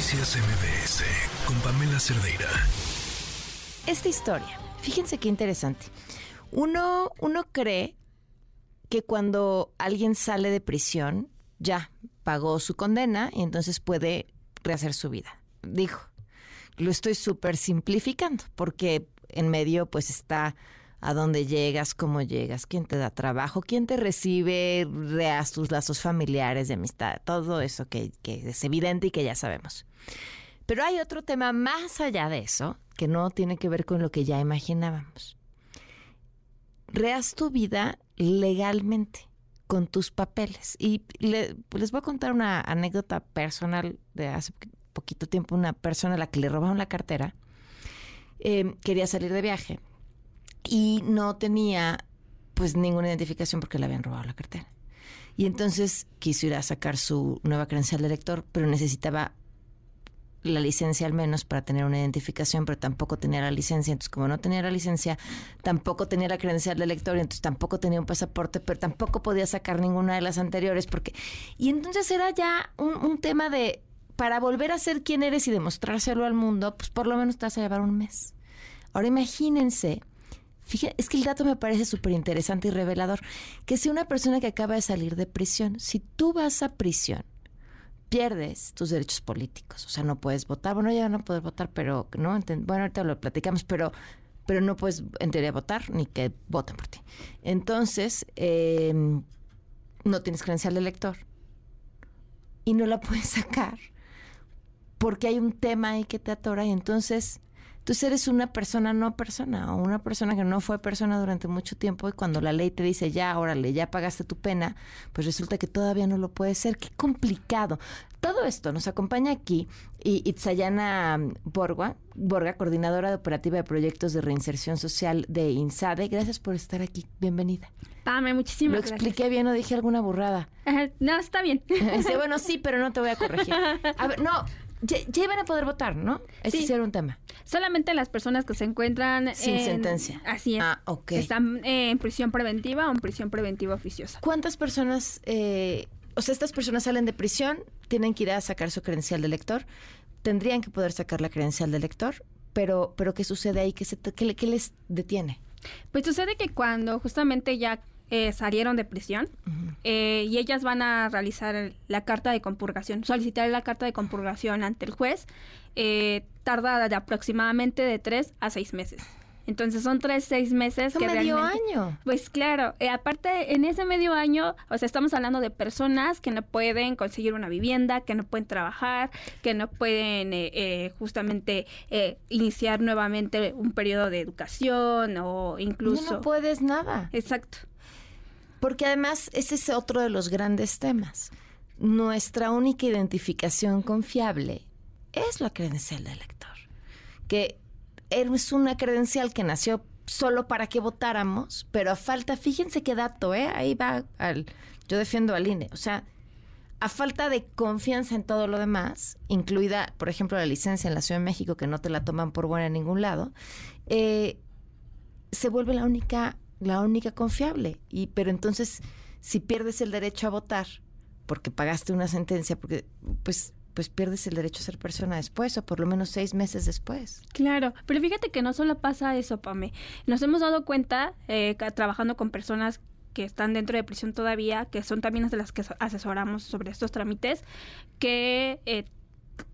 Noticias MBS con Pamela Cerdeira. Esta historia, fíjense qué interesante. Uno, uno cree que cuando alguien sale de prisión, ya pagó su condena y entonces puede rehacer su vida. Dijo, lo estoy súper simplificando porque en medio pues está a dónde llegas, cómo llegas, quién te da trabajo, quién te recibe, reas tus lazos familiares de amistad, todo eso que, es evidente y que ya sabemos. Pero hay otro tema más allá de eso que no tiene que ver con lo que ya imaginábamos. Reas tu vida legalmente con tus papeles. Y les voy a contar una anécdota personal de hace poquito tiempo. Una persona a la que le robaron la cartera eh, quería salir de viaje y no tenía pues ninguna identificación porque le habían robado la cartera. Y entonces quiso ir a sacar su nueva credencial de lector, pero necesitaba la licencia al menos para tener una identificación, pero tampoco tenía la licencia. Entonces, como no tenía la licencia, tampoco tenía la credencial de lector, y entonces tampoco tenía un pasaporte, pero tampoco podía sacar ninguna de las anteriores. porque Y entonces era ya un, un tema de, para volver a ser quien eres y demostrárselo al mundo, pues por lo menos te vas a llevar un mes. Ahora imagínense Fíjate, es que el dato me parece súper interesante y revelador. Que si una persona que acaba de salir de prisión, si tú vas a prisión, pierdes tus derechos políticos. O sea, no puedes votar. Bueno, ya no puedes votar, pero no. Bueno, ahorita lo platicamos, pero, pero no puedes en teoría votar ni que voten por ti. Entonces, em, no tienes credencial de elector y no la puedes sacar porque hay un tema ahí que te atora y entonces Tú eres una persona no persona o una persona que no fue persona durante mucho tiempo y cuando la ley te dice ya, órale, ya pagaste tu pena, pues resulta que todavía no lo puede ser. Qué complicado. Todo esto nos acompaña aquí y Itzayana Borga, Borga, coordinadora de operativa de proyectos de reinserción social de INSADE. Gracias por estar aquí. Bienvenida. Dame, muchísimas ¿Lo expliqué bien o dije alguna burrada? no, está bien. bueno, sí, pero no te voy a corregir. A ver, no, ya, iban a poder votar, ¿no? Ese sí. era un tema. Solamente las personas que se encuentran sin sentencia. Así es. Ah, ok. Están en prisión preventiva o en prisión preventiva oficiosa. ¿Cuántas personas, eh, o sea, estas personas salen de prisión, tienen que ir a sacar su credencial de lector, tendrían que poder sacar la credencial de lector, pero, pero ¿qué sucede ahí? ¿Qué, se, qué, qué les detiene? Pues sucede que cuando justamente ya eh, salieron de prisión eh, y ellas van a realizar la carta de compurgación, solicitar la carta de compurgación ante el juez, eh, tarda de aproximadamente de tres a seis meses. Entonces son tres, seis meses. que medio año. Pues claro, eh, aparte en ese medio año, o sea, estamos hablando de personas que no pueden conseguir una vivienda, que no pueden trabajar, que no pueden justamente iniciar nuevamente un periodo de educación o incluso... no puedes nada. Exacto. Porque además ese es otro de los grandes temas. Nuestra única identificación confiable es la credencial de elector, que es una credencial que nació solo para que votáramos, pero a falta, fíjense qué dato, ¿eh? ahí va, al, yo defiendo al INE, o sea, a falta de confianza en todo lo demás, incluida, por ejemplo, la licencia en la Ciudad de México, que no te la toman por buena en ningún lado, eh, se vuelve la única la única confiable. Y, pero entonces, si pierdes el derecho a votar, porque pagaste una sentencia, porque pues pues pierdes el derecho a ser persona después, o por lo menos seis meses después. Claro, pero fíjate que no solo pasa eso, Pame. Nos hemos dado cuenta, eh, trabajando con personas que están dentro de prisión todavía, que son también las de las que asesoramos sobre estos trámites, que eh,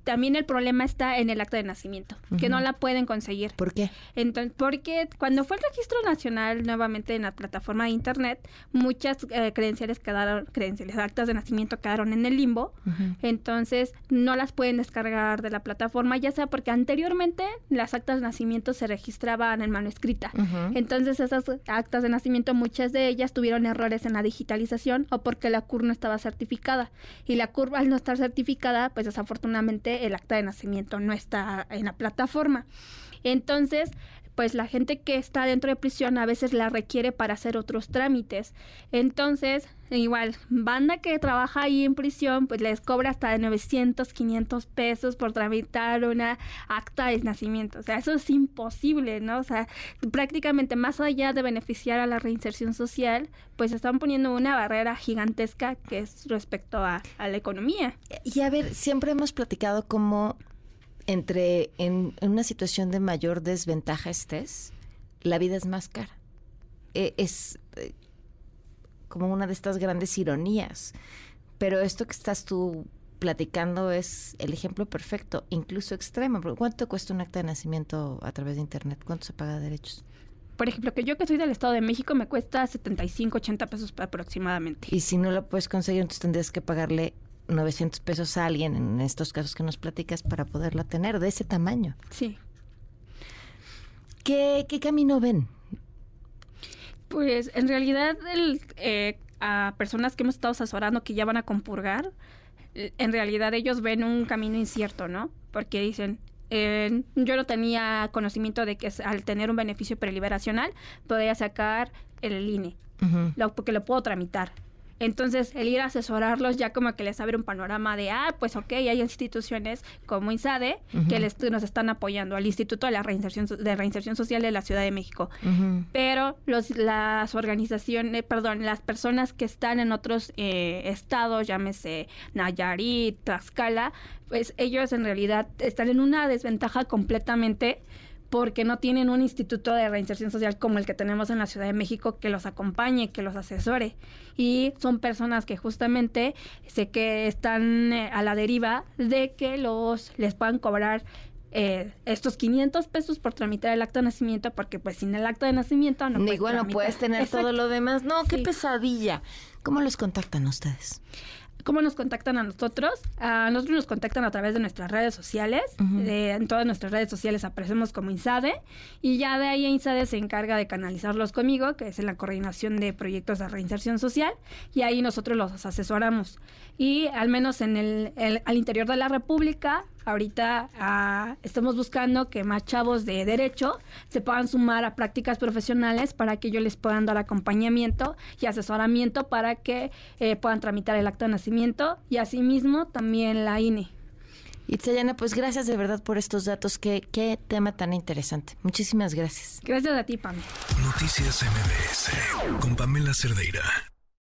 también el problema está en el acta de nacimiento, que no la pueden conseguir. ¿Por qué? Entonces, porque cuando fue el registro nacional nuevamente en la plataforma de internet, muchas eh, credenciales quedaron, credenciales, actas de nacimiento quedaron en el limbo, entonces no las pueden descargar de la plataforma, ya sea porque anteriormente las actas de nacimiento se registraban en mano escrita. Entonces esas actas de nacimiento, muchas de ellas tuvieron errores en la digitalización o porque la CUR no estaba certificada. Y la CUR al no estar certificada, pues desafortunadamente el acta de nacimiento no está en la plataforma. Entonces, pues la gente que está dentro de prisión a veces la requiere para hacer otros trámites. Entonces, igual, banda que trabaja ahí en prisión, pues les cobra hasta de 900, 500 pesos por tramitar una acta de nacimiento. O sea, eso es imposible, ¿no? O sea, prácticamente más allá de beneficiar a la reinserción social, pues están poniendo una barrera gigantesca que es respecto a, a la economía. Y a ver, siempre hemos platicado cómo entre en, una situación de mayor desventaja estés, la vida es más cara. E, es eh, como una de estas grandes ironías. Pero esto que estás tú platicando es el ejemplo perfecto, incluso extremo. ¿Cuánto cuesta un acta de nacimiento a través de Internet? ¿Cuánto se paga de derechos? Por ejemplo, que yo que soy del Estado de México me cuesta 75, 80 pesos aproximadamente. Y si no lo puedes conseguir, entonces tendrías que pagarle 900 pesos a alguien, en estos casos que nos platicas, para poderla tener de ese tamaño. Sí. ¿Qué, camino ven? Pues en realidad el, eh, a personas que hemos estado asesorando que ya van a compurgar, eh, en realidad ellos ven un camino incierto, ¿no? Porque dicen, eh, yo no tenía conocimiento de que al tener un beneficio preliberacional podía sacar el INE, lo, porque lo puedo tramitar. Entonces, el ir a asesorarlos ya como que les abre un panorama de, ah, pues ok, hay instituciones como INSADE que les, nos están apoyando, al Instituto de la Reinserción, de Reinserción Social de la Ciudad de México. Pero los, las organizaciones, perdón, las personas que están en otros eh, estados, llámese Nayarit, Tlaxcala, pues ellos en realidad están en una desventaja completamente porque no tienen un instituto de reinserción social como el que tenemos en la Ciudad de México que los acompañe, que los asesore. Y son personas que justamente sé que están eh, a la deriva de que los les puedan cobrar eh, estos 500 pesos por tramitar el acto de nacimiento, porque pues sin el acto de nacimiento no puedes Igual no puedes tener todo lo demás. No, qué pesadilla. ¿Cómo los contactan ustedes? ¿Cómo nos contactan a nosotros? A nosotros nos contactan a través de nuestras redes sociales. en todas nuestras redes sociales aparecemos como INSADE. Y ya de ahí INSADE se encarga de canalizarlos conmigo, que es en la coordinación de proyectos de reinserción social. Y ahí nosotros los asesoramos. Y al menos en el, al interior de la República ahorita ah, estamos buscando que más chavos de derecho se puedan sumar a prácticas profesionales para que ellos les puedan dar acompañamiento y asesoramiento para que eh, puedan tramitar el acto de nacimiento y asimismo también la INE. Itzayana, pues gracias de verdad por estos datos. Qué, qué tema tan interesante. Muchísimas gracias. Gracias a ti, Pam. Noticias MBS con Pamela Cerdeira.